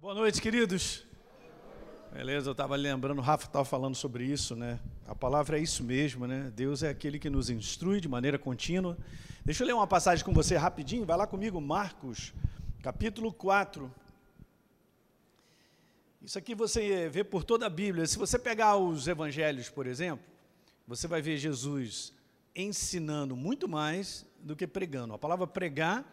Boa noite, queridos. Beleza, eu estava lembrando, o Rafa estava falando sobre isso, né? A palavra é isso mesmo, né? Deus é aquele que nos instrui de maneira contínua. Deixa eu ler uma passagem com você rapidinho, vai lá comigo, Marcos, capítulo 4. Isso aqui você vê por toda a Bíblia. Se você pegar os evangelhos, por exemplo, você vai ver Jesus ensinando muito mais do que pregando. A palavra pregar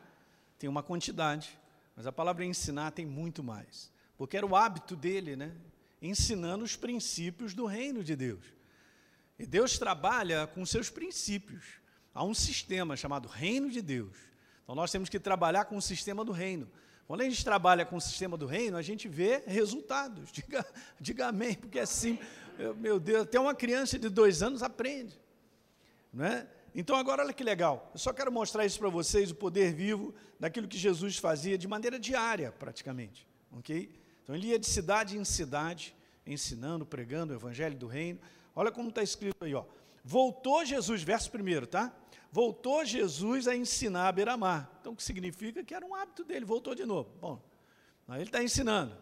tem uma quantidade, mas a palavra ensinar tem muito mais. Porque era o hábito dele, né? Ensinando os princípios do reino de Deus. E Deus trabalha com seus princípios. Há um sistema chamado Reino de Deus. Então nós temos que trabalhar com o sistema do reino. Quando a gente trabalha com o sistema do reino, a gente vê resultados. Diga, diga amém, porque é assim, meu Deus, até uma criança de dois anos aprende. Não é? Então, agora olha que legal. Eu só quero mostrar isso para vocês, o poder vivo daquilo que Jesus fazia de maneira diária, praticamente. Ok? Então, ele ia de cidade em cidade, ensinando, pregando o evangelho do reino. Olha como está escrito aí, ó. Voltou Jesus, verso primeiro, tá? Voltou Jesus a ensinar a beira-mar. Então, o que significa que era um hábito dele, voltou de novo. Bom, aí ele está ensinando,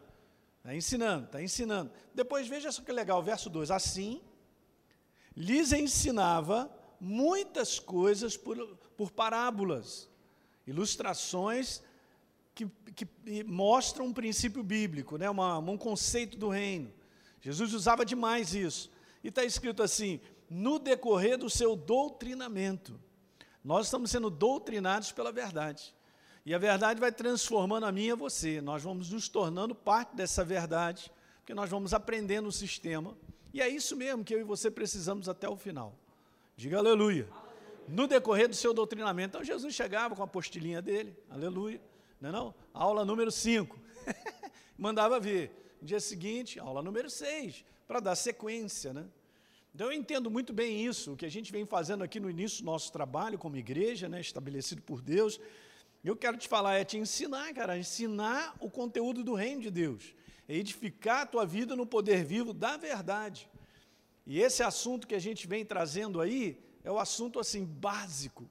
está ensinando, está ensinando. Depois, veja só que legal, verso 2. Assim, lhes ensinava muitas coisas por, por parábolas, ilustrações que, que mostram um princípio bíblico, né? Uma, um conceito do reino. Jesus usava demais isso. E está escrito assim: no decorrer do seu doutrinamento. Nós estamos sendo doutrinados pela verdade. E a verdade vai transformando a mim e a você. Nós vamos nos tornando parte dessa verdade, porque nós vamos aprendendo o sistema. E é isso mesmo que eu e você precisamos até o final. Diga aleluia. No decorrer do seu doutrinamento. Então Jesus chegava com a apostilinha dele, aleluia. Não é não? Aula número 5. Mandava ver. No dia seguinte, aula número 6, para dar sequência, né? Então eu entendo muito bem isso, o que a gente vem fazendo aqui no início do nosso trabalho como igreja, né, estabelecido por Deus. Eu quero te falar, é te ensinar, cara, ensinar o conteúdo do reino de Deus, é edificar a tua vida no poder vivo da verdade. E esse assunto que a gente vem trazendo aí é o assunto assim básico,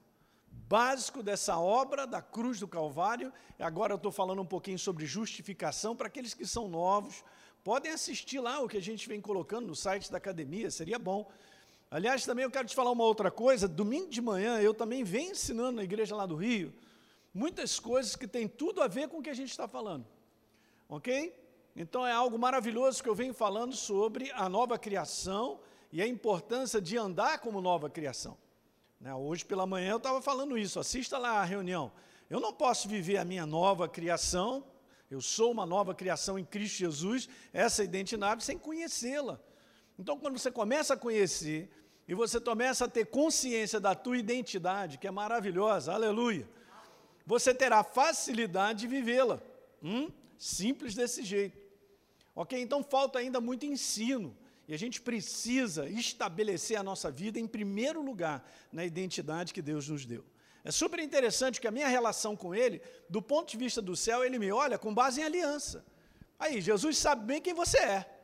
básico dessa obra da cruz do Calvário. Agora eu estou falando um pouquinho sobre justificação para aqueles que são novos. Podem assistir lá o que a gente vem colocando no site da academia, seria bom. Aliás, também eu quero te falar uma outra coisa. Domingo de manhã eu também venho ensinando na igreja lá do Rio muitas coisas que têm tudo a ver com o que a gente está falando. Ok? Então é algo maravilhoso que eu venho falando sobre a nova criação e a importância de andar como nova criação. Né, hoje pela manhã eu estava falando isso, assista lá a reunião. Eu não posso viver a minha nova criação, eu sou uma nova criação em Cristo Jesus, essa identidade, sem conhecê-la. Então, quando você começa a conhecer e você começa a ter consciência da tua identidade, que é maravilhosa, aleluia, você terá facilidade de vivê-la. Hum? Simples desse jeito. Ok? Então falta ainda muito ensino. E a gente precisa estabelecer a nossa vida em primeiro lugar na identidade que Deus nos deu. É super interessante que a minha relação com Ele, do ponto de vista do céu, Ele me olha com base em aliança. Aí, Jesus sabe bem quem você é.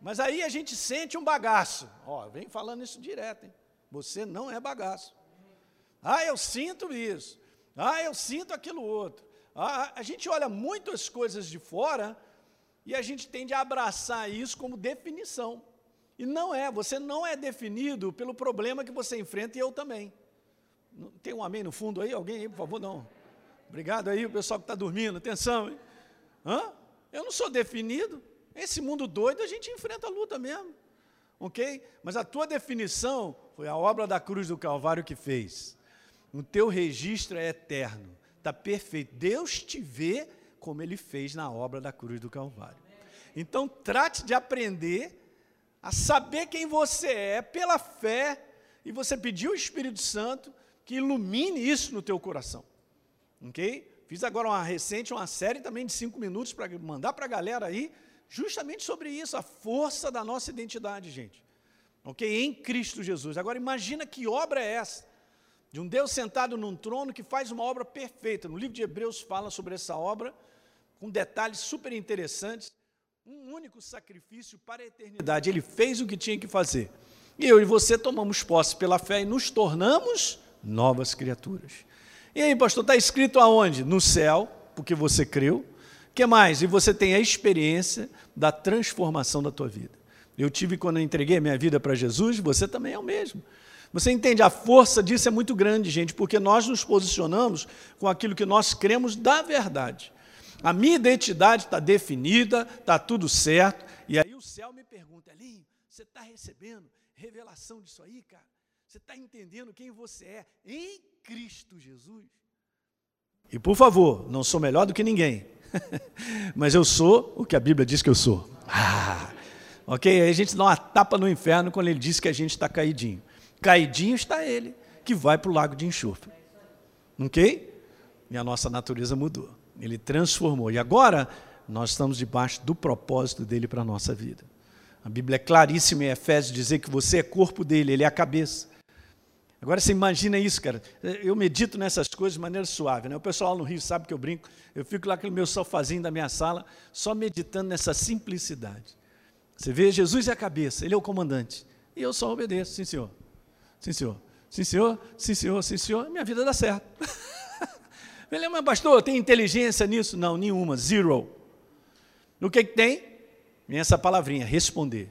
Mas aí a gente sente um bagaço. Ó, vem falando isso direto, hein? Você não é bagaço. Ah, eu sinto isso. Ah, eu sinto aquilo outro. Ah, a gente olha muitas coisas de fora e a gente tende a abraçar isso como definição. E não é, você não é definido pelo problema que você enfrenta e eu também. Tem um amém no fundo aí? Alguém aí, por favor? Não. Obrigado aí, o pessoal que está dormindo. Atenção, hein? Hã? Eu não sou definido. Esse mundo doido a gente enfrenta a luta mesmo. Ok? Mas a tua definição foi a obra da cruz do Calvário que fez. O teu registro é eterno. Está perfeito. Deus te vê como ele fez na obra da cruz do Calvário. Então, trate de aprender a saber quem você é pela fé e você pedir ao Espírito Santo que ilumine isso no teu coração. Ok? Fiz agora uma recente, uma série também de cinco minutos para mandar para a galera aí, justamente sobre isso, a força da nossa identidade, gente. Ok? Em Cristo Jesus. Agora imagina que obra é essa? De um Deus sentado num trono que faz uma obra perfeita. No livro de Hebreus fala sobre essa obra com detalhes super interessantes. Um único sacrifício para a eternidade. Ele fez o que tinha que fazer. E eu e você tomamos posse pela fé e nos tornamos novas criaturas. E aí, pastor, está escrito aonde? No céu, porque você creu. que mais? E você tem a experiência da transformação da tua vida. Eu tive quando eu entreguei minha vida para Jesus, você também é o mesmo. Você entende? A força disso é muito grande, gente, porque nós nos posicionamos com aquilo que nós cremos da verdade. A minha identidade está definida, está tudo certo, e aí o céu me pergunta, Elinho, você está recebendo revelação disso aí, cara? Você está entendendo quem você é em Cristo Jesus? E por favor, não sou melhor do que ninguém, mas eu sou o que a Bíblia diz que eu sou. Ah, ok? Aí a gente dá uma tapa no inferno quando ele diz que a gente está caidinho. Caidinho está ele, que vai para o lago de enxofre. Ok? E a nossa natureza mudou. Ele transformou. E agora nós estamos debaixo do propósito dele para a nossa vida. A Bíblia é claríssima em Efésios dizer que você é corpo dele, ele é a cabeça. Agora você imagina isso, cara. Eu medito nessas coisas de maneira suave. Né? O pessoal no Rio sabe que eu brinco. Eu fico lá com o meu sofazinho da minha sala, só meditando nessa simplicidade. Você vê, Jesus é a cabeça, ele é o comandante. E eu só obedeço, sim senhor. Sim senhor. Sim senhor, sim senhor, sim senhor. Minha vida dá certo. Ele, mas pastor, tem inteligência nisso? Não, nenhuma, zero. O que, que tem? Vem essa palavrinha, responder.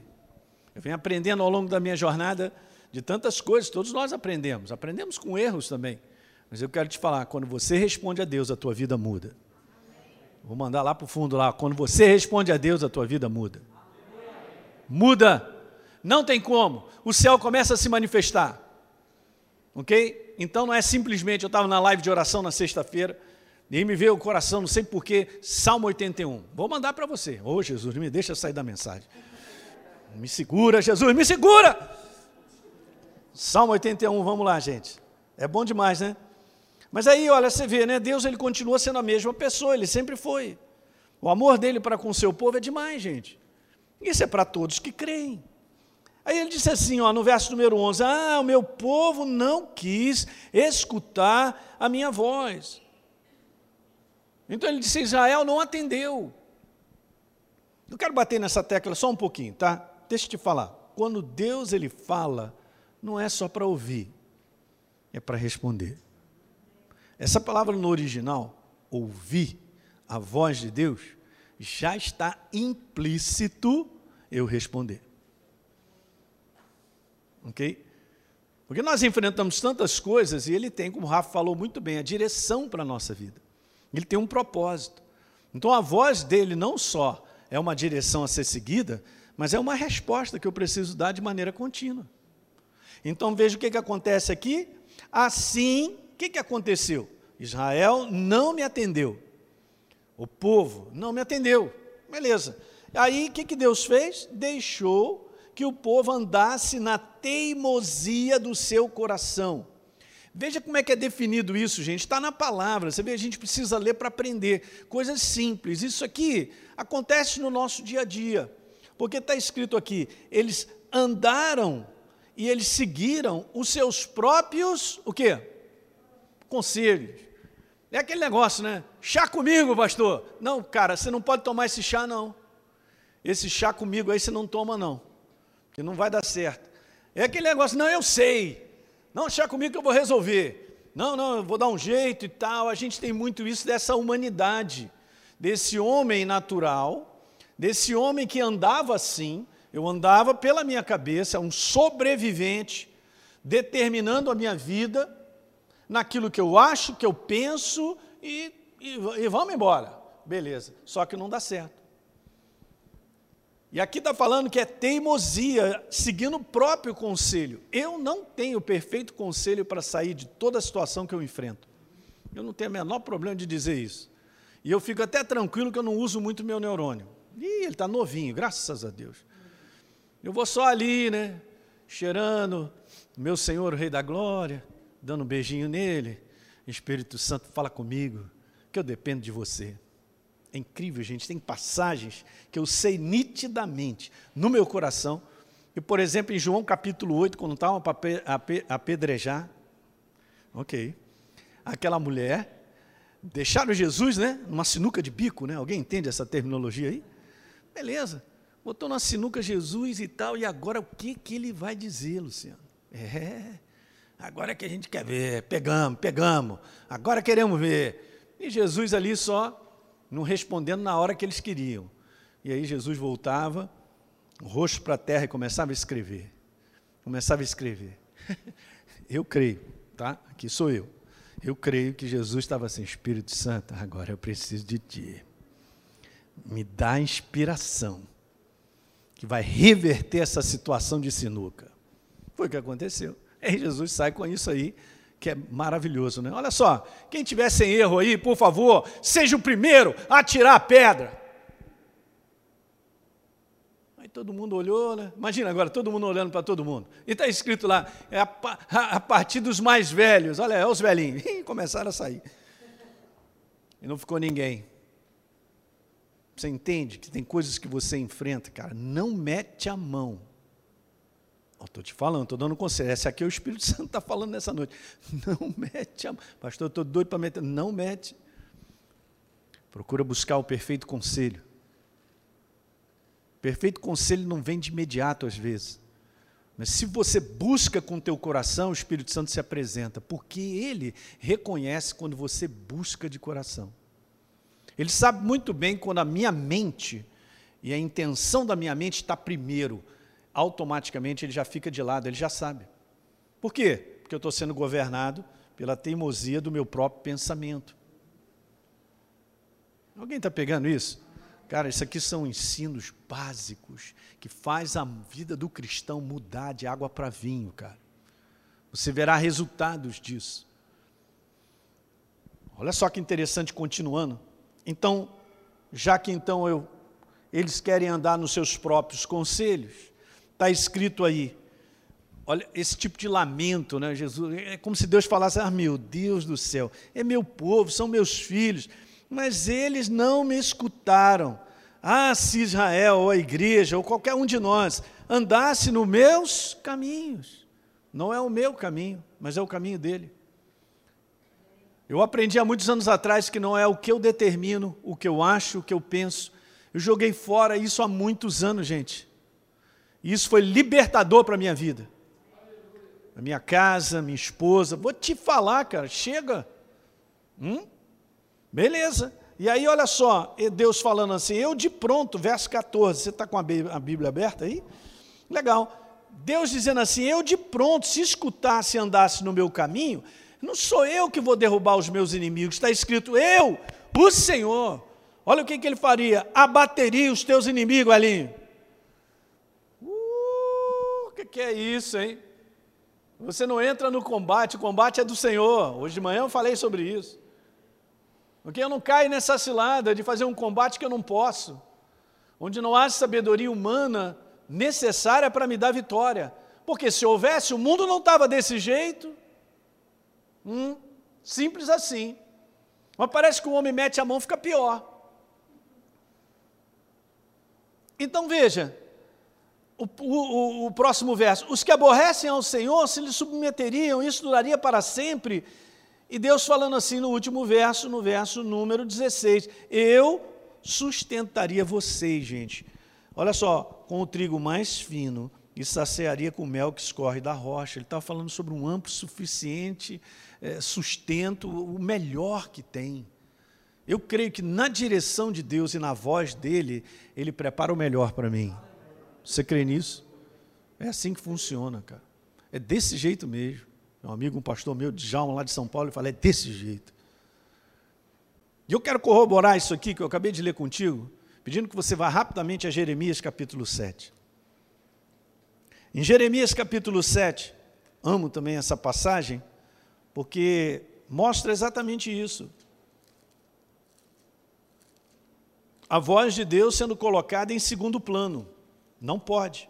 Eu venho aprendendo ao longo da minha jornada de tantas coisas, todos nós aprendemos, aprendemos com erros também. Mas eu quero te falar, quando você responde a Deus, a tua vida muda. Vou mandar lá para o fundo lá, quando você responde a Deus, a tua vida muda. Muda. Não tem como. O céu começa a se manifestar. Ok? Então não é simplesmente, eu estava na live de oração na sexta-feira, e me veio o coração, não sei porquê, Salmo 81. Vou mandar para você. Ô oh, Jesus, me deixa sair da mensagem. Me segura, Jesus, me segura! Salmo 81, vamos lá, gente. É bom demais, né? Mas aí, olha, você vê, né? Deus ele continua sendo a mesma pessoa, ele sempre foi. O amor dele para com o seu povo é demais, gente. Isso é para todos que creem. Aí ele disse assim, ó, no verso número 11: Ah, o meu povo não quis escutar a minha voz. Então ele disse: Israel não atendeu. Eu quero bater nessa tecla só um pouquinho, tá? Deixa eu te falar. Quando Deus ele fala, não é só para ouvir, é para responder. Essa palavra no original, ouvir a voz de Deus, já está implícito eu responder. Ok? Porque nós enfrentamos tantas coisas e ele tem, como o Rafa falou muito bem, a direção para a nossa vida. Ele tem um propósito. Então a voz dele não só é uma direção a ser seguida, mas é uma resposta que eu preciso dar de maneira contínua. Então veja o que, que acontece aqui. Assim, o que, que aconteceu? Israel não me atendeu. O povo não me atendeu. Beleza. Aí o que, que Deus fez? Deixou que o povo andasse na teimosia do seu coração. Veja como é que é definido isso, gente. Está na palavra. Você vê, a gente precisa ler para aprender. Coisas simples. Isso aqui acontece no nosso dia a dia. Porque está escrito aqui: eles andaram e eles seguiram os seus próprios, o quê? Conselhos. É aquele negócio, né? Chá comigo, pastor. Não, cara, você não pode tomar esse chá, não. Esse chá comigo aí você não toma, não. Que não vai dar certo. É aquele negócio, não, eu sei. Não, chá comigo que eu vou resolver. Não, não, eu vou dar um jeito e tal. A gente tem muito isso dessa humanidade, desse homem natural, desse homem que andava assim, eu andava pela minha cabeça, um sobrevivente, determinando a minha vida naquilo que eu acho, que eu penso e, e, e vamos embora. Beleza, só que não dá certo. E aqui está falando que é teimosia, seguindo o próprio conselho. Eu não tenho perfeito conselho para sair de toda a situação que eu enfrento. Eu não tenho o menor problema de dizer isso. E eu fico até tranquilo que eu não uso muito meu neurônio. Ih, ele está novinho, graças a Deus. Eu vou só ali, né? Cheirando, meu Senhor, o Rei da Glória, dando um beijinho nele. Espírito Santo, fala comigo, que eu dependo de você. É incrível, gente. Tem passagens que eu sei nitidamente no meu coração. E, por exemplo, em João capítulo 8, quando estavam para apedrejar, ok, aquela mulher, deixaram Jesus, né, numa sinuca de bico, né? Alguém entende essa terminologia aí? Beleza botou na sinuca Jesus e tal, e agora o que, que ele vai dizer, Luciano? É, agora é que a gente quer ver, pegamos, pegamos, agora queremos ver. E Jesus ali só não respondendo na hora que eles queriam. E aí Jesus voltava, rosto para a terra e começava a escrever. Começava a escrever. Eu creio, tá? Aqui sou eu. Eu creio que Jesus estava assim, Espírito Santo, agora eu preciso de ti. Me dá inspiração que vai reverter essa situação de sinuca. Foi o que aconteceu. Aí Jesus sai com isso aí, que é maravilhoso, né? Olha só, quem tiver sem erro aí, por favor, seja o primeiro a tirar a pedra todo mundo olhou, né? Imagina agora, todo mundo olhando para todo mundo. E está escrito lá, é a, a, a, partir dos mais velhos, olha, é os velhinhos. começaram a sair. E não ficou ninguém. Você entende que tem coisas que você enfrenta, cara, não mete a mão. Estou te falando, estou dando conselho. Esse aqui é o Espírito Santo está falando nessa noite. Não mete a. Pastor, estou doido para meter. Não mete. Procura buscar o perfeito conselho. Perfeito conselho não vem de imediato às vezes. Mas se você busca com teu coração, o Espírito Santo se apresenta, porque ele reconhece quando você busca de coração. Ele sabe muito bem quando a minha mente e a intenção da minha mente está primeiro, automaticamente ele já fica de lado, ele já sabe. Por quê? Porque eu estou sendo governado pela teimosia do meu próprio pensamento. Alguém está pegando isso? Cara, isso aqui são ensinos básicos que faz a vida do cristão mudar de água para vinho, cara. Você verá resultados disso. Olha só que interessante continuando. Então, já que então eu eles querem andar nos seus próprios conselhos, está escrito aí. Olha, esse tipo de lamento, né, Jesus? É como se Deus falasse: Ah, meu Deus do céu, é meu povo, são meus filhos mas eles não me escutaram. Ah, se Israel, ou a igreja, ou qualquer um de nós, andasse nos meus caminhos. Não é o meu caminho, mas é o caminho dele. Eu aprendi há muitos anos atrás que não é o que eu determino, o que eu acho, o que eu penso. Eu joguei fora isso há muitos anos, gente. E isso foi libertador para a minha vida. A minha casa, minha esposa. Vou te falar, cara, chega. Hum? Beleza. E aí, olha só, Deus falando assim, eu de pronto, verso 14, você está com a Bíblia aberta aí? Legal. Deus dizendo assim, eu de pronto, se escutasse e andasse no meu caminho, não sou eu que vou derrubar os meus inimigos, está escrito, eu, o Senhor. Olha o que, que ele faria, abateria os teus inimigos ali. Que é isso, hein? Você não entra no combate, o combate é do Senhor. Hoje de manhã eu falei sobre isso. Porque eu não caio nessa cilada de fazer um combate que eu não posso, onde não há sabedoria humana necessária para me dar vitória. Porque se houvesse, o mundo não estava desse jeito. Hum, simples assim. Mas parece que o homem mete a mão fica pior. Então veja, o, o, o, próximo verso: Os que aborrecem ao Senhor se lhe submeteriam, isso duraria para sempre. E Deus falando assim no último verso, no verso número 16: Eu sustentaria vocês, gente. Olha só, com o trigo mais fino e saciaria com o mel que escorre da rocha. Ele estava falando sobre um amplo, suficiente é, sustento, o melhor que tem. Eu creio que na direção de Deus e na voz dele, ele prepara o melhor para mim. Você crê nisso? É assim que funciona, cara. É desse jeito mesmo um amigo, um pastor meu, Djalma, lá de São Paulo, ele fala, é desse jeito. E eu quero corroborar isso aqui que eu acabei de ler contigo, pedindo que você vá rapidamente a Jeremias capítulo 7. Em Jeremias capítulo 7, amo também essa passagem, porque mostra exatamente isso. A voz de Deus sendo colocada em segundo plano. Não pode.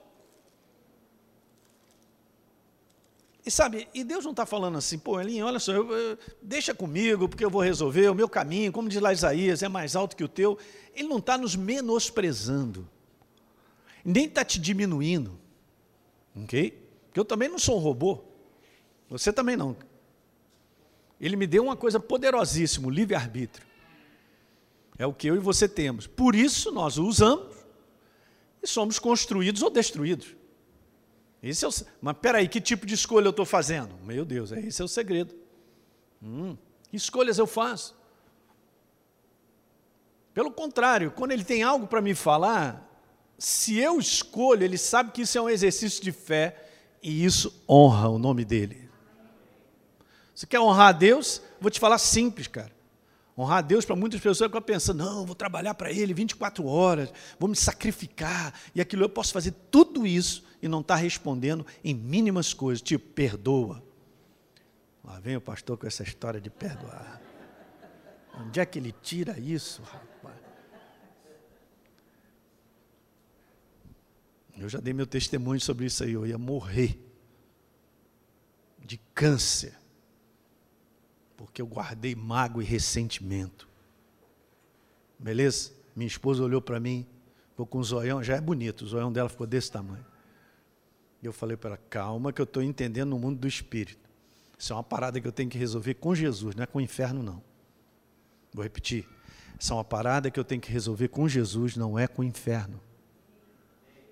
E sabe, e Deus não está falando assim, pô, Elinho, olha só, eu, eu, deixa comigo, porque eu vou resolver, o meu caminho, como diz lá Isaías, é mais alto que o teu. Ele não está nos menosprezando, nem está te diminuindo, ok? Porque eu também não sou um robô, você também não. Ele me deu uma coisa poderosíssima, livre-arbítrio. É o que eu e você temos. Por isso nós o usamos e somos construídos ou destruídos. Esse é o, mas peraí, que tipo de escolha eu estou fazendo? Meu Deus, é, esse é o segredo. Hum, que escolhas eu faço? Pelo contrário, quando ele tem algo para me falar, se eu escolho, ele sabe que isso é um exercício de fé e isso honra o nome dele. Você quer honrar a Deus? Vou te falar simples, cara. Honrar a Deus para muitas pessoas que pensam, não, vou trabalhar para Ele 24 horas, vou me sacrificar, e aquilo eu posso fazer tudo isso e não estar tá respondendo em mínimas coisas, tipo, perdoa. Lá vem o pastor com essa história de perdoar. Onde é que ele tira isso, rapaz? Eu já dei meu testemunho sobre isso aí, eu ia morrer de câncer porque eu guardei mágoa e ressentimento. Beleza? Minha esposa olhou para mim, ficou com um zoião, já é bonito, o zoião dela ficou desse tamanho. E eu falei para ela, calma que eu estou entendendo no mundo do Espírito. Isso é uma parada que eu tenho que resolver com Jesus, não é com o inferno não. Vou repetir. Isso é uma parada que eu tenho que resolver com Jesus, não é com o inferno.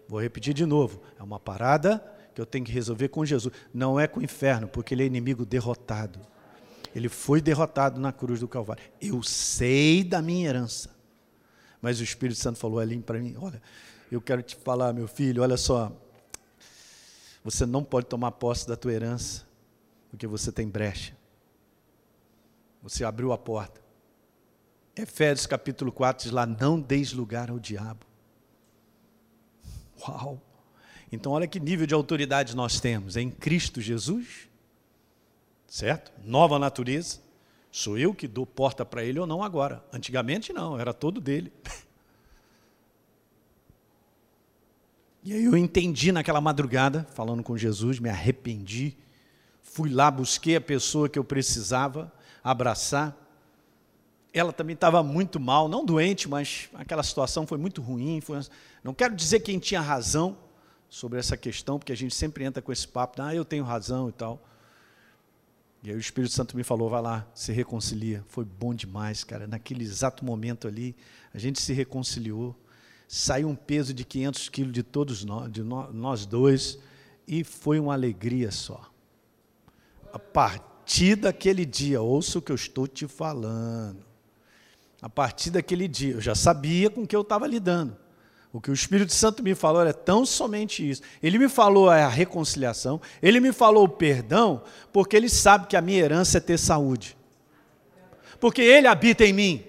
Vou repetir de novo. É uma parada que eu tenho que resolver com Jesus, não é com o inferno, porque ele é inimigo derrotado. Ele foi derrotado na cruz do Calvário. Eu sei da minha herança. Mas o Espírito Santo falou ali para mim: Olha, eu quero te falar, meu filho, olha só. Você não pode tomar posse da tua herança, porque você tem brecha. Você abriu a porta. Efésios capítulo 4 diz lá: Não deis lugar ao diabo. Uau! Então, olha que nível de autoridade nós temos. É em Cristo Jesus certo? Nova natureza. Sou eu que dou porta para ele ou não agora. Antigamente não, era todo dele. E aí eu entendi naquela madrugada, falando com Jesus, me arrependi. Fui lá, busquei a pessoa que eu precisava abraçar. Ela também estava muito mal, não doente, mas aquela situação foi muito ruim. Foi... Não quero dizer quem tinha razão sobre essa questão, porque a gente sempre entra com esse papo, ah, eu tenho razão e tal. E aí o Espírito Santo me falou, vai lá, se reconcilia. Foi bom demais, cara. Naquele exato momento ali, a gente se reconciliou. Saiu um peso de 500 quilos de todos nós, de nós dois, e foi uma alegria só. A partir daquele dia, ouça o que eu estou te falando. A partir daquele dia, eu já sabia com o que eu estava lidando. O que o Espírito Santo me falou é tão somente isso. Ele me falou a reconciliação, ele me falou o perdão, porque ele sabe que a minha herança é ter saúde. Porque ele habita em mim,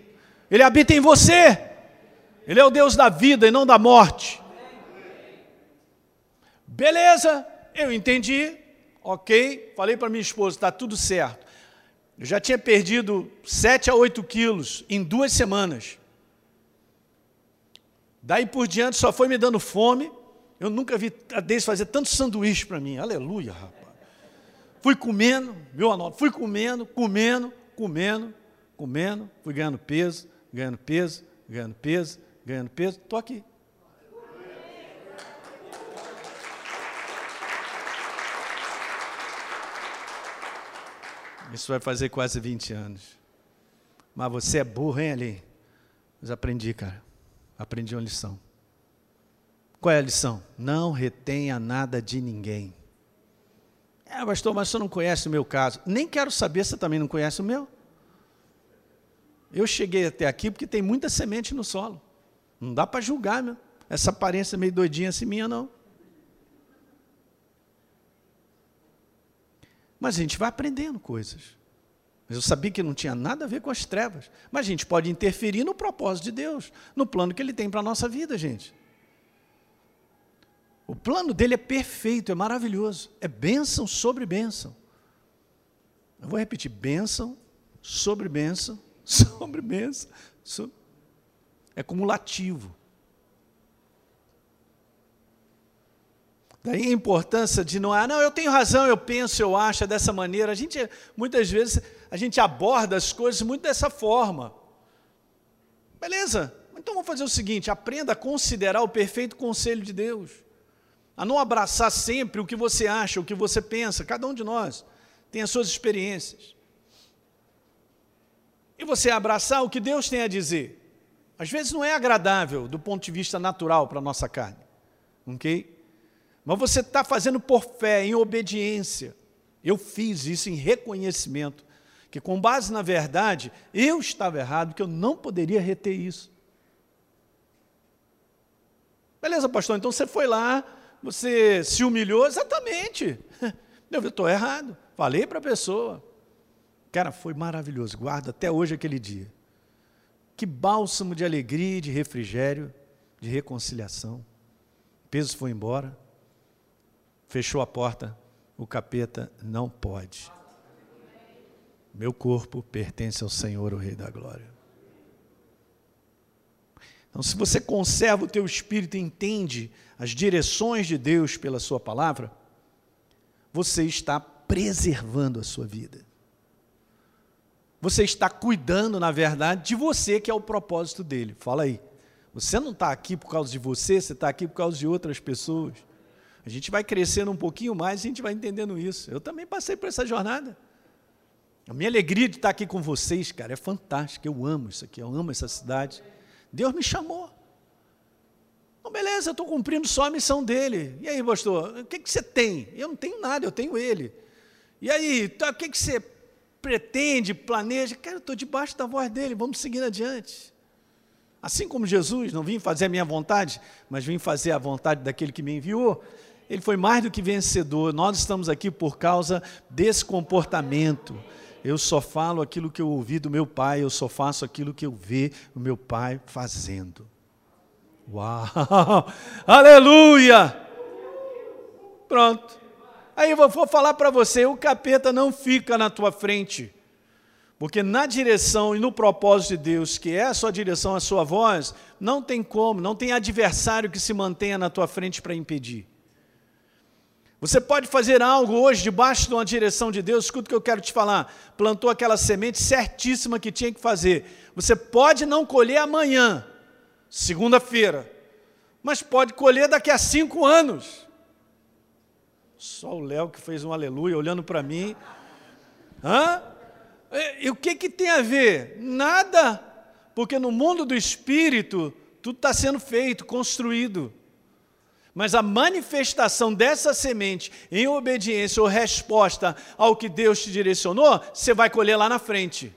ele habita em você. Ele é o Deus da vida e não da morte. Beleza, eu entendi, ok. Falei para minha esposa, está tudo certo. Eu já tinha perdido 7 a 8 quilos em duas semanas. Daí por diante só foi me dando fome. Eu nunca vi a Deise fazer tanto sanduíche para mim. Aleluia, rapaz. Fui comendo, viu, Anota? Fui comendo, comendo, comendo, comendo. Fui ganhando peso, ganhando peso, ganhando peso, ganhando peso. Estou aqui. Isso vai fazer quase 20 anos. Mas você é burro, hein, ali? Mas aprendi, cara aprendi uma lição. Qual é a lição? Não retenha nada de ninguém. É, pastor, mas você não conhece o meu caso. Nem quero saber se você também não conhece o meu. Eu cheguei até aqui porque tem muita semente no solo. Não dá para julgar, meu. Essa aparência meio doidinha assim minha, não. Mas a gente vai aprendendo coisas. Mas eu sabia que não tinha nada a ver com as trevas. Mas a gente pode interferir no propósito de Deus, no plano que Ele tem para a nossa vida, gente. O plano dele é perfeito, é maravilhoso. É bênção sobre bênção. Eu vou repetir: bênção sobre bênção, sobre bênção. Sobre... É cumulativo. Daí a importância de não, ah, não, eu tenho razão, eu penso, eu acho é dessa maneira. A gente, muitas vezes, a gente aborda as coisas muito dessa forma. Beleza, então vamos fazer o seguinte: aprenda a considerar o perfeito conselho de Deus, a não abraçar sempre o que você acha, o que você pensa, cada um de nós tem as suas experiências. E você abraçar o que Deus tem a dizer. Às vezes não é agradável do ponto de vista natural para a nossa carne, ok? Mas você está fazendo por fé, em obediência. Eu fiz isso em reconhecimento, que com base na verdade, eu estava errado, que eu não poderia reter isso. Beleza, pastor, então você foi lá, você se humilhou, exatamente. Eu estou errado. Falei para a pessoa. Cara, foi maravilhoso. Guarda até hoje aquele dia. Que bálsamo de alegria, de refrigério, de reconciliação. O peso foi embora. Fechou a porta. O capeta não pode. Meu corpo pertence ao Senhor, o Rei da Glória. Então, se você conserva o teu espírito e entende as direções de Deus pela sua palavra, você está preservando a sua vida. Você está cuidando, na verdade, de você, que é o propósito dele. Fala aí. Você não está aqui por causa de você, você está aqui por causa de outras pessoas. A gente vai crescendo um pouquinho mais e a gente vai entendendo isso. Eu também passei por essa jornada. A minha alegria de estar aqui com vocês, cara, é fantástica. Eu amo isso aqui, eu amo essa cidade. Deus me chamou. Bom, beleza, eu estou cumprindo só a missão dele. E aí, pastor, o que, que você tem? Eu não tenho nada, eu tenho ele. E aí, tá, o que, que você pretende, planeja? Cara, eu estou debaixo da voz dele, vamos seguir adiante. Assim como Jesus, não vim fazer a minha vontade, mas vim fazer a vontade daquele que me enviou. Ele foi mais do que vencedor. Nós estamos aqui por causa desse comportamento. Eu só falo aquilo que eu ouvi do meu pai, eu só faço aquilo que eu vi o meu pai fazendo. Uau! Aleluia! Pronto. Aí eu vou falar para você: o capeta não fica na tua frente. Porque na direção e no propósito de Deus, que é a sua direção, a sua voz, não tem como, não tem adversário que se mantenha na tua frente para impedir. Você pode fazer algo hoje debaixo de uma direção de Deus, escuta o que eu quero te falar. Plantou aquela semente certíssima que tinha que fazer. Você pode não colher amanhã, segunda-feira, mas pode colher daqui a cinco anos. Só o Léo que fez um aleluia olhando para mim. Hã? E, e o que, que tem a ver? Nada, porque no mundo do espírito tudo está sendo feito, construído. Mas a manifestação dessa semente em obediência ou resposta ao que Deus te direcionou, você vai colher lá na frente.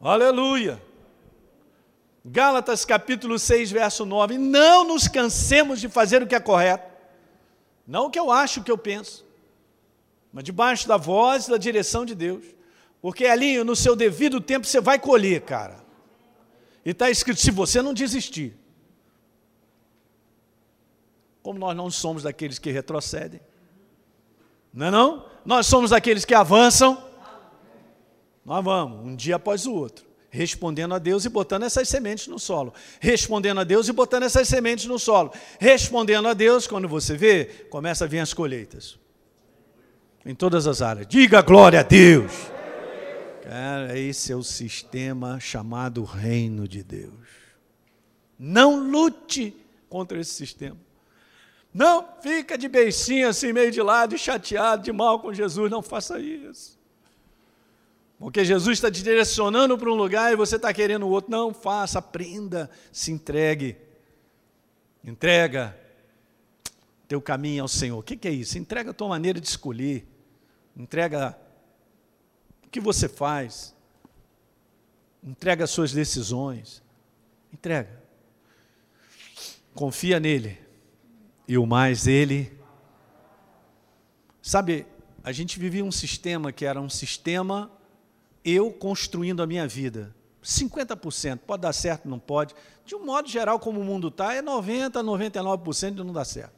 Aleluia. Gálatas capítulo 6, verso 9. Não nos cansemos de fazer o que é correto. Não o que eu acho, o que eu penso. Mas debaixo da voz e da direção de Deus. Porque ali, no seu devido tempo, você vai colher, cara. E está escrito: se você não desistir. Como nós não somos daqueles que retrocedem. Não é não? Nós somos daqueles que avançam. Nós vamos, um dia após o outro respondendo a Deus e botando essas sementes no solo. Respondendo a Deus e botando essas sementes no solo. Respondendo a Deus, quando você vê, começa a vir as colheitas. Em todas as áreas. Diga glória a Deus. Cara, esse é o sistema chamado reino de Deus. Não lute contra esse sistema. Não fica de beicinho assim, meio de lado, e chateado, de mal com Jesus. Não faça isso. Porque Jesus está te direcionando para um lugar e você está querendo o outro. Não, faça, aprenda, se entregue. Entrega teu caminho ao Senhor. O que, que é isso? Entrega a tua maneira de escolher. Entrega o que você faz. Entrega as suas decisões. Entrega. Confia nele. E o mais ele. Sabe, a gente vivia um sistema que era um sistema eu construindo a minha vida. 50%, pode dar certo, não pode. De um modo geral, como o mundo está, é 90%, 99% de não dar certo.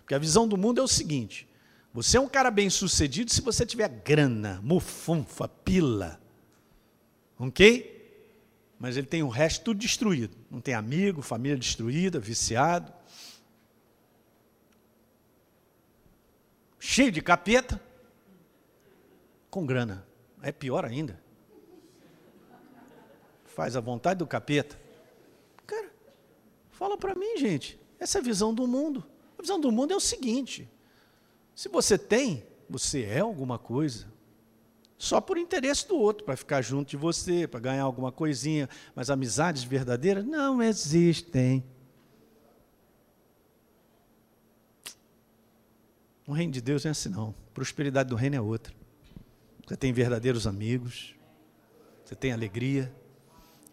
Porque a visão do mundo é o seguinte: você é um cara bem sucedido se você tiver grana, mufunfa, pila. Ok? Mas ele tem o resto tudo destruído. Não tem amigo, família destruída, viciado. Cheio de capeta. Com grana. É pior ainda. Faz a vontade do capeta. Cara, fala para mim, gente. Essa é a visão do mundo. A visão do mundo é o seguinte: se você tem, você é alguma coisa. Só por interesse do outro, para ficar junto de você, para ganhar alguma coisinha. Mas amizades verdadeiras não existem. O reino de Deus não é assim, não. A prosperidade do reino é outra. Você tem verdadeiros amigos. Você tem alegria.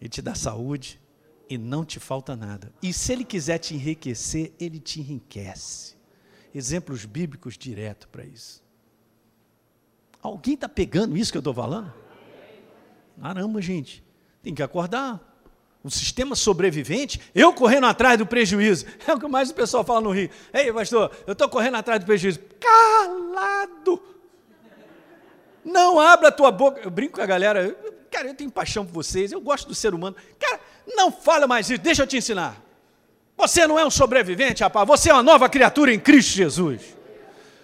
Ele te dá saúde. e não te falta nada. E se ele quiser te enriquecer, ele te enriquece. Exemplos bíblicos direto para isso. Alguém está pegando isso que eu estou falando? Caramba, gente, tem que acordar. O sistema sobrevivente, eu correndo atrás do prejuízo. É o que mais o pessoal fala no Rio. Ei, pastor, eu estou correndo atrás do prejuízo. Calado! Não abra a tua boca. Eu brinco com a galera. Cara, eu tenho paixão por vocês, eu gosto do ser humano. Cara, não fala mais isso, deixa eu te ensinar. Você não é um sobrevivente, rapaz, você é uma nova criatura em Cristo Jesus.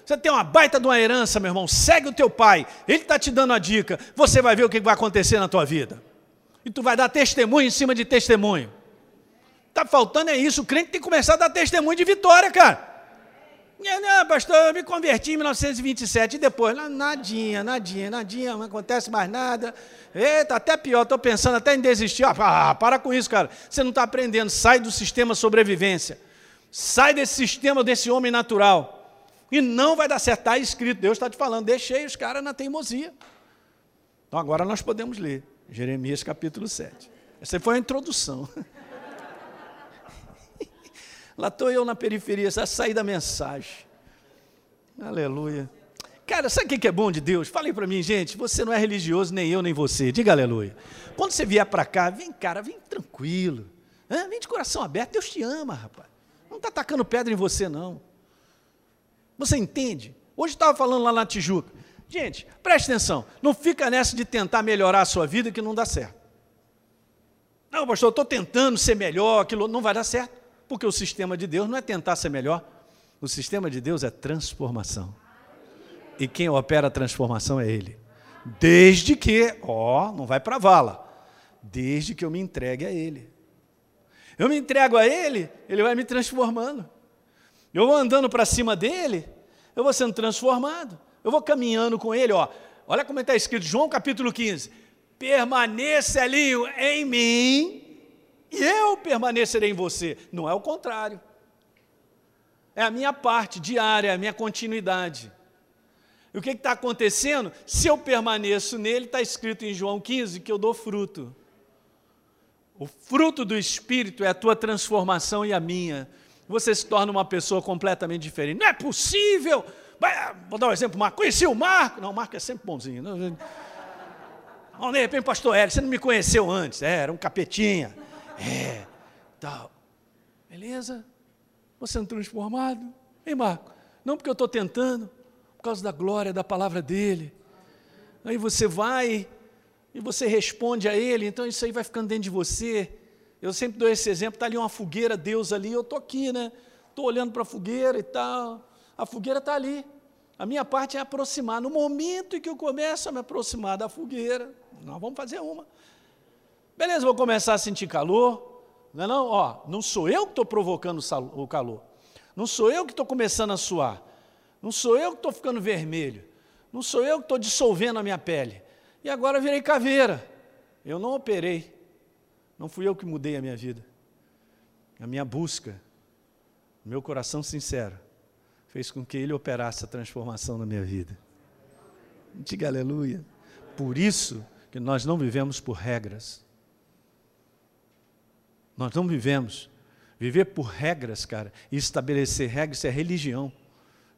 Você tem uma baita de uma herança, meu irmão. Segue o teu pai, ele está te dando a dica. Você vai ver o que vai acontecer na tua vida. E tu vai dar testemunho em cima de testemunho. Está faltando é isso, o crente tem que começar a dar testemunho de vitória, cara. Não, pastor, eu me converti em 1927 e depois, nadinha, nadinha, nadinha, não acontece mais nada. Eita, até pior, estou pensando até em desistir. Ah, para com isso, cara. Você não está aprendendo. Sai do sistema sobrevivência. Sai desse sistema, desse homem natural. E não vai dar certo. Está escrito, Deus está te falando. Deixei os caras na teimosia. Então agora nós podemos ler. Jeremias capítulo 7. Essa foi a introdução. Lá estou eu na periferia, já saí da mensagem. Aleluia. Cara, sabe o que é bom de Deus? Falei para mim, gente, você não é religioso, nem eu, nem você. Diga aleluia. Quando você vier para cá, vem, cara, vem tranquilo. Vem de coração aberto. Deus te ama, rapaz. Não está atacando pedra em você, não. Você entende? Hoje estava falando lá na Tijuca. Gente, preste atenção. Não fica nessa de tentar melhorar a sua vida que não dá certo. Não, pastor, eu estou tentando ser melhor, aquilo não vai dar certo. Porque o sistema de Deus não é tentar ser melhor, o sistema de Deus é transformação. E quem opera a transformação é Ele. Desde que, ó, não vai para vala, desde que eu me entregue a Ele. Eu me entrego a Ele, Ele vai me transformando. Eu vou andando para cima dele, eu vou sendo transformado. Eu vou caminhando com Ele, ó. Olha como está escrito, João capítulo 15. Permaneça ali em mim e eu permanecerei em você. Não é o contrário. É a minha parte diária, é a minha continuidade. E o que está acontecendo? Se eu permaneço nele, está escrito em João 15 que eu dou fruto. O fruto do Espírito é a tua transformação e a minha. Você se torna uma pessoa completamente diferente. Não é possível! Vou dar um exemplo, Marco. Conheci o Marco. Não, o Marco é sempre bonzinho. Não, de repente, pastor Hélio, você não me conheceu antes. É, era um capetinha. É, tal. Beleza? Você sendo transformado. Ei, Marco, não porque eu estou tentando, por causa da glória da palavra dele. Aí você vai e você responde a ele, então isso aí vai ficando dentro de você. Eu sempre dou esse exemplo, está ali uma fogueira, Deus ali, eu estou aqui, né? Estou olhando para a fogueira e tal. A fogueira está ali. A minha parte é aproximar. No momento em que eu começo a me aproximar da fogueira, nós vamos fazer uma. Beleza, vou começar a sentir calor. Não é não? Ó, não sou eu que estou provocando o calor. Não sou eu que estou começando a suar. Não sou eu que estou ficando vermelho. Não sou eu que estou dissolvendo a minha pele. E agora virei caveira. Eu não operei. Não fui eu que mudei a minha vida. A minha busca, meu coração sincero, fez com que ele operasse a transformação na minha vida. Diga aleluia. Por isso que nós não vivemos por regras. Nós não vivemos. Viver por regras, cara, e estabelecer regras é religião.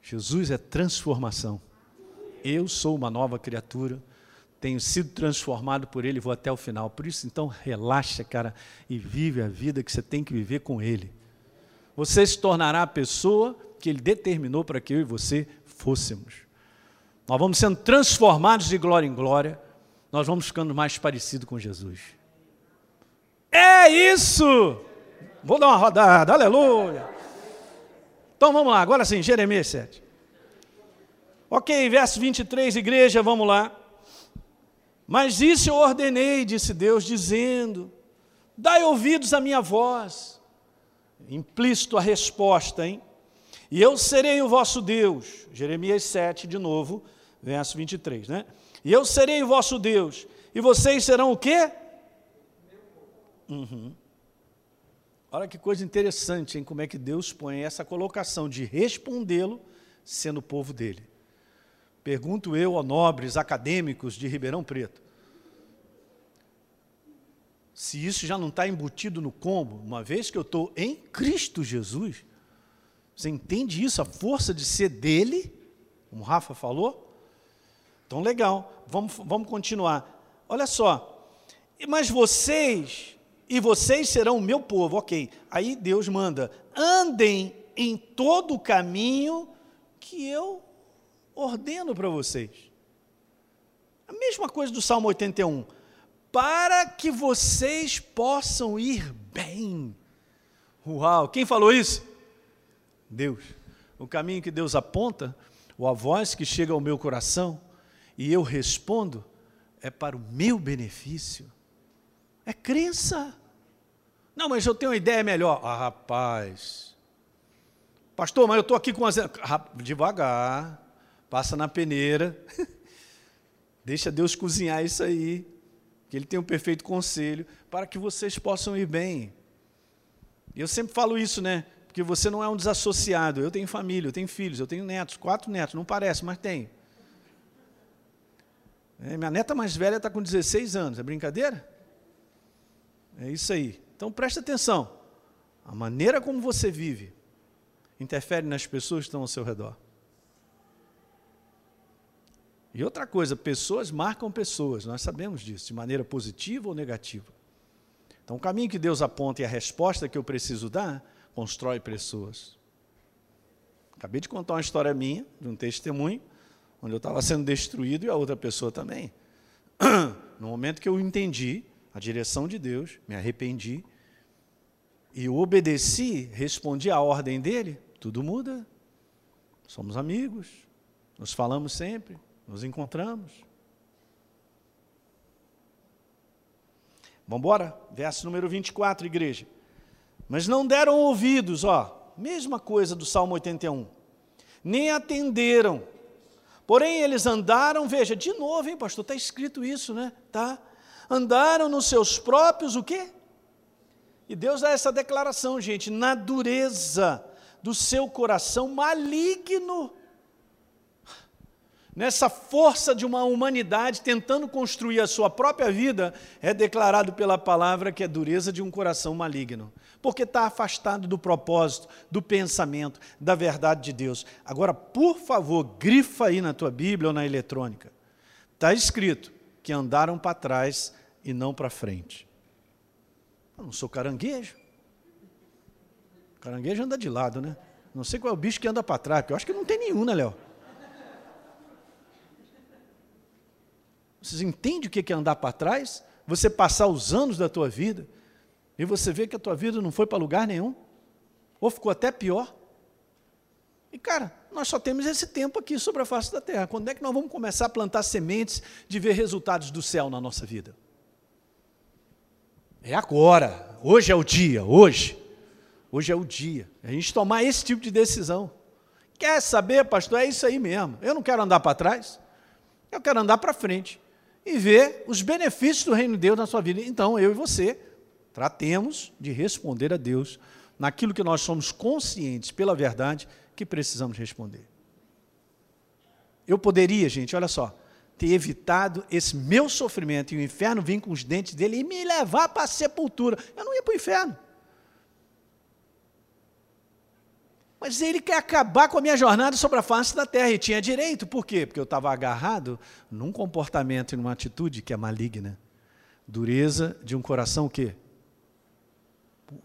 Jesus é transformação. Eu sou uma nova criatura, tenho sido transformado por Ele vou até o final. Por isso, então, relaxa, cara, e vive a vida que você tem que viver com Ele. Você se tornará a pessoa que Ele determinou para que eu e você fôssemos. Nós vamos sendo transformados de glória em glória, nós vamos ficando mais parecidos com Jesus. É isso! Vou dar uma rodada, aleluia. Então vamos lá, agora sim, Jeremias 7. Ok, verso 23, igreja, vamos lá. Mas isso eu ordenei, disse Deus, dizendo: Dai ouvidos à minha voz. Implícito a resposta, hein? E eu serei o vosso Deus. Jeremias 7, de novo, verso 23, né? E eu serei o vosso Deus. E vocês serão o quê? Uhum. Olha que coisa interessante, hein? Como é que Deus põe essa colocação de respondê-lo sendo o povo dele. Pergunto eu a nobres acadêmicos de Ribeirão Preto. se isso já não está embutido no combo, uma vez que eu estou em Cristo Jesus, você entende isso? A força de ser dele, como Rafa falou? Então, legal, vamos, vamos continuar. Olha só, mas vocês, e vocês serão o meu povo, ok. Aí Deus manda, andem em todo o caminho que eu ordeno para vocês. A mesma coisa do Salmo 81 para que vocês possam ir bem. Uau! Quem falou isso? Deus. O caminho que Deus aponta, ou a voz que chega ao meu coração, e eu respondo, é para o meu benefício. É crença. Não, mas eu tenho uma ideia melhor. Ah, rapaz. Pastor, mas eu estou aqui com as. Devagar. Passa na peneira. Deixa Deus cozinhar isso aí que Ele tem um perfeito conselho para que vocês possam ir bem. E eu sempre falo isso, né? Porque você não é um desassociado. Eu tenho família, eu tenho filhos, eu tenho netos, quatro netos, não parece, mas tenho. É, minha neta mais velha está com 16 anos, é brincadeira? É isso aí. Então preste atenção. A maneira como você vive interfere nas pessoas que estão ao seu redor. E outra coisa, pessoas marcam pessoas, nós sabemos disso, de maneira positiva ou negativa. Então, o caminho que Deus aponta e a resposta que eu preciso dar, constrói pessoas. Acabei de contar uma história minha, de um testemunho, onde eu estava sendo destruído e a outra pessoa também. No momento que eu entendi a direção de Deus, me arrependi e obedeci, respondi à ordem dele, tudo muda. Somos amigos, nos falamos sempre, nos encontramos. Vamos embora? Verso número 24, igreja. Mas não deram ouvidos, ó, mesma coisa do Salmo 81. Nem atenderam. Porém, eles andaram, veja, de novo, hein, pastor, está escrito isso, né? Tá? Andaram nos seus próprios, o quê? E Deus dá essa declaração, gente, na dureza do seu coração maligno nessa força de uma humanidade tentando construir a sua própria vida, é declarado pela palavra que é dureza de um coração maligno, porque está afastado do propósito, do pensamento, da verdade de Deus. Agora, por favor, grifa aí na tua Bíblia ou na eletrônica. Está escrito que andaram para trás e não para frente. Eu não sou caranguejo. Caranguejo anda de lado, né? Não sei qual é o bicho que anda para trás, porque eu acho que não tem nenhum, né, Léo? Vocês entendem o que é andar para trás? Você passar os anos da tua vida e você vê que a tua vida não foi para lugar nenhum, ou ficou até pior. E cara, nós só temos esse tempo aqui sobre a face da terra. Quando é que nós vamos começar a plantar sementes de ver resultados do céu na nossa vida? É agora. Hoje é o dia, hoje. Hoje é o dia. A gente tomar esse tipo de decisão. Quer saber, pastor? É isso aí mesmo. Eu não quero andar para trás. Eu quero andar para frente e ver os benefícios do reino de Deus na sua vida. Então, eu e você tratemos de responder a Deus naquilo que nós somos conscientes pela verdade que precisamos responder. Eu poderia, gente, olha só, ter evitado esse meu sofrimento e o inferno vir com os dentes dele e me levar para a sepultura. Eu não ia para o inferno. Mas ele quer acabar com a minha jornada sobre a face da terra. E tinha direito. Por quê? Porque eu estava agarrado num comportamento e numa atitude que é maligna. Dureza de um coração quê?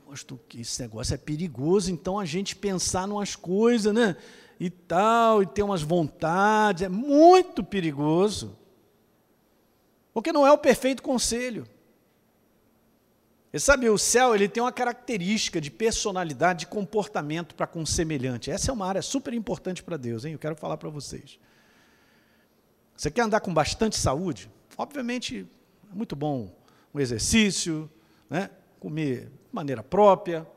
Poxa, esse negócio é perigoso, então a gente pensar umas coisas, né? E tal, e ter umas vontades, é muito perigoso. Porque não é o perfeito conselho. E sabe, o céu ele tem uma característica de personalidade, de comportamento para com o semelhante. Essa é uma área super importante para Deus, hein? Eu quero falar para vocês. Você quer andar com bastante saúde? Obviamente, é muito bom um exercício, né? comer de maneira própria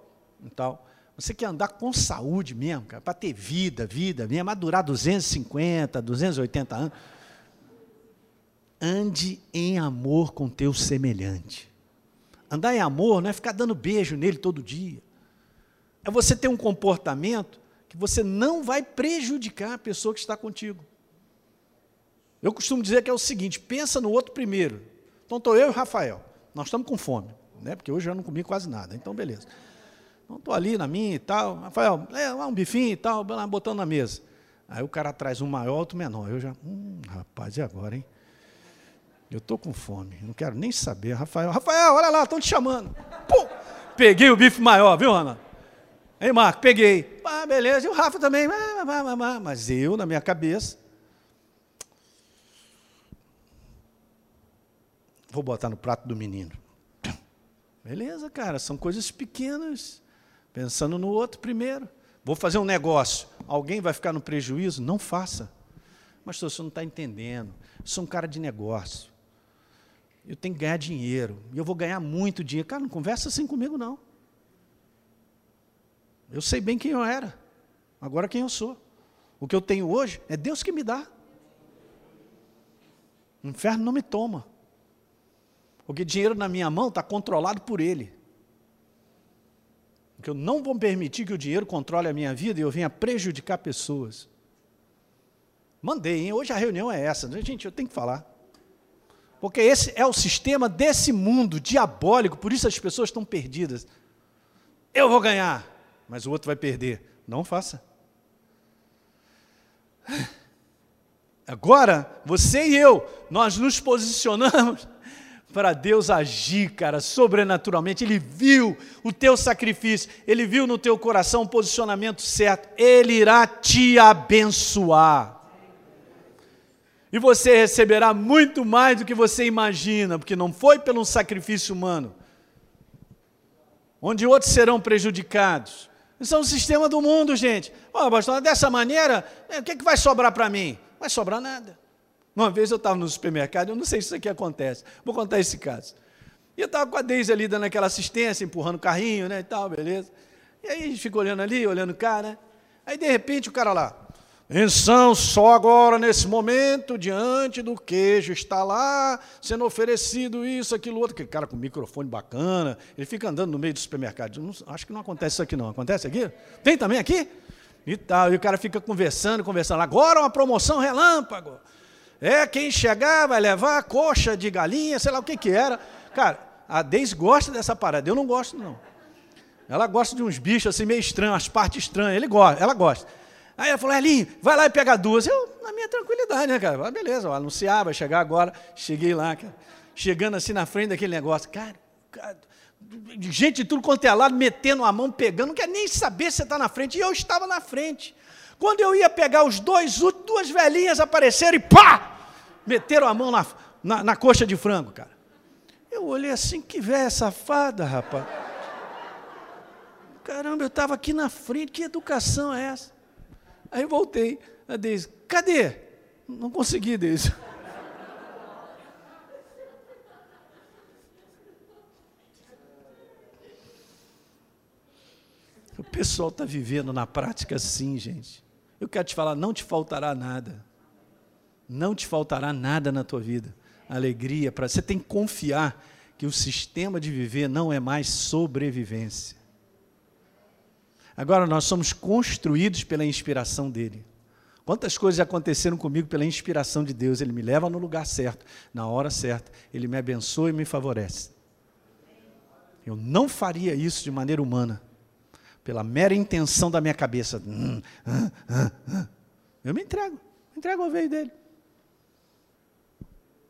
e tal. Você quer andar com saúde mesmo, para ter vida, vida mesmo, a durar 250, 280 anos. Ande em amor com teu semelhante. Andar em amor não é ficar dando beijo nele todo dia. É você ter um comportamento que você não vai prejudicar a pessoa que está contigo. Eu costumo dizer que é o seguinte: pensa no outro primeiro. Então estou eu e o Rafael, nós estamos com fome. né? Porque hoje eu não comi quase nada, então beleza. Então estou ali na minha e tal. Rafael, é, um bifinho e tal, botando na mesa. Aí o cara traz um maior, outro menor. Eu já, hum, rapaz, e agora, hein? Eu estou com fome, não quero nem saber. Rafael, Rafael, olha lá, estão te chamando. Pum! Peguei o bife maior, viu, Ana? Aí, Marco, peguei. Ah, beleza. E o Rafa também. Mas eu, na minha cabeça, vou botar no prato do menino. Beleza, cara, são coisas pequenas. Pensando no outro primeiro. Vou fazer um negócio. Alguém vai ficar no prejuízo? Não faça. Mas você não está entendendo. Eu sou um cara de negócio. Eu tenho que ganhar dinheiro. E eu vou ganhar muito dinheiro. Cara, não conversa assim comigo, não. Eu sei bem quem eu era. Agora quem eu sou. O que eu tenho hoje é Deus que me dá. O inferno não me toma. Porque dinheiro na minha mão está controlado por Ele. Porque eu não vou permitir que o dinheiro controle a minha vida e eu venha prejudicar pessoas. Mandei, hein? Hoje a reunião é essa. Gente, eu tenho que falar. Porque esse é o sistema desse mundo diabólico, por isso as pessoas estão perdidas. Eu vou ganhar, mas o outro vai perder. Não faça. Agora, você e eu, nós nos posicionamos para Deus agir, cara, sobrenaturalmente. Ele viu o teu sacrifício, ele viu no teu coração o posicionamento certo. Ele irá te abençoar e você receberá muito mais do que você imagina, porque não foi pelo sacrifício humano, onde outros serão prejudicados. Isso é um sistema do mundo, gente. Oh, pastor, dessa maneira, é, o que, é que vai sobrar para mim? Não vai sobrar nada. Uma vez eu estava no supermercado, eu não sei se isso aqui acontece, vou contar esse caso. E eu estava com a Deise ali dando aquela assistência, empurrando o carrinho, né, e tal, beleza. E aí a gente ficou olhando ali, olhando o cara, né? Aí de repente o cara lá, Atenção, só agora, nesse momento, diante do queijo, está lá sendo oferecido isso, aquilo, outro. Aquele cara com microfone bacana, ele fica andando no meio do supermercado. Não, acho que não acontece isso aqui, não. Acontece aqui? Tem também aqui? E tal. E o cara fica conversando, conversando. Agora uma promoção relâmpago. É, quem chegar vai levar coxa de galinha, sei lá o que que era. Cara, a Deise gosta dessa parada, eu não gosto, não. Ela gosta de uns bichos assim meio estranhos, as partes estranhas. Ele gosta, ela gosta. Aí ela falou, Elinho, vai lá e pega duas. Eu, na minha tranquilidade, né, cara? Ah, beleza, vou anunciar, vai chegar agora. Cheguei lá, cara. Chegando assim na frente daquele negócio. Cara, cara gente de tudo quanto é lado, metendo a mão, pegando, não quer nem saber se está na frente. E eu estava na frente. Quando eu ia pegar os dois, duas velhinhas apareceram e pá! Meteram a mão na, na, na coxa de frango, cara. Eu olhei assim, que velha safada, rapaz. Caramba, eu estava aqui na frente, que educação é essa? Aí eu voltei. A Deise, cadê? Não consegui, Deise. O pessoal está vivendo na prática assim, gente. Eu quero te falar, não te faltará nada. Não te faltará nada na tua vida. Alegria, para você tem que confiar que o sistema de viver não é mais sobrevivência. Agora nós somos construídos pela inspiração dele. Quantas coisas aconteceram comigo pela inspiração de Deus? Ele me leva no lugar certo, na hora certa, ele me abençoa e me favorece. Eu não faria isso de maneira humana, pela mera intenção da minha cabeça. Hum, hum, hum, Eu me entrego, me entrego ao veio dele.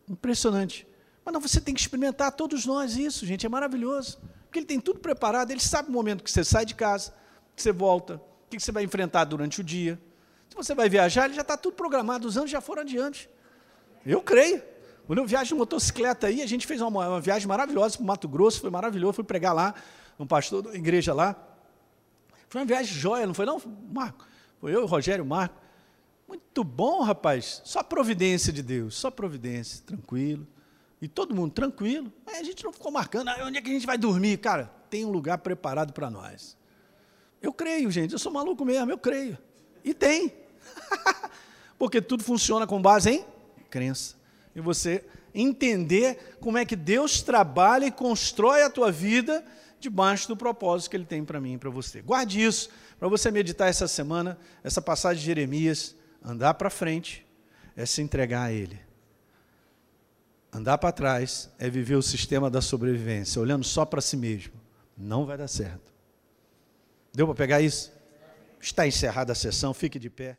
Impressionante. Mas não, você tem que experimentar todos nós isso, gente, é maravilhoso. Porque ele tem tudo preparado, ele sabe o momento que você sai de casa, que você volta, o que você vai enfrentar durante o dia. Se você vai viajar, ele já está tudo programado, os anos já foram adiante. Eu creio. Quando eu viajo de motocicleta aí, a gente fez uma, uma viagem maravilhosa para o Mato Grosso, foi maravilhoso, fui pregar lá, um pastor da igreja lá. Foi uma viagem joia, não foi não, Marco? Foi eu, Rogério, Marco. Muito bom, rapaz. Só providência de Deus, só providência, tranquilo. E todo mundo tranquilo. Aí a gente não ficou marcando, ah, onde é que a gente vai dormir? Cara, tem um lugar preparado para nós. Eu creio, gente, eu sou maluco mesmo, eu creio. E tem. Porque tudo funciona com base em crença. E você entender como é que Deus trabalha e constrói a tua vida debaixo do propósito que Ele tem para mim e para você. Guarde isso, para você meditar essa semana, essa passagem de Jeremias, andar para frente, é se entregar a Ele. Andar para trás é viver o sistema da sobrevivência, olhando só para si mesmo. Não vai dar certo. Deu para pegar isso? Está encerrada a sessão, fique de pé.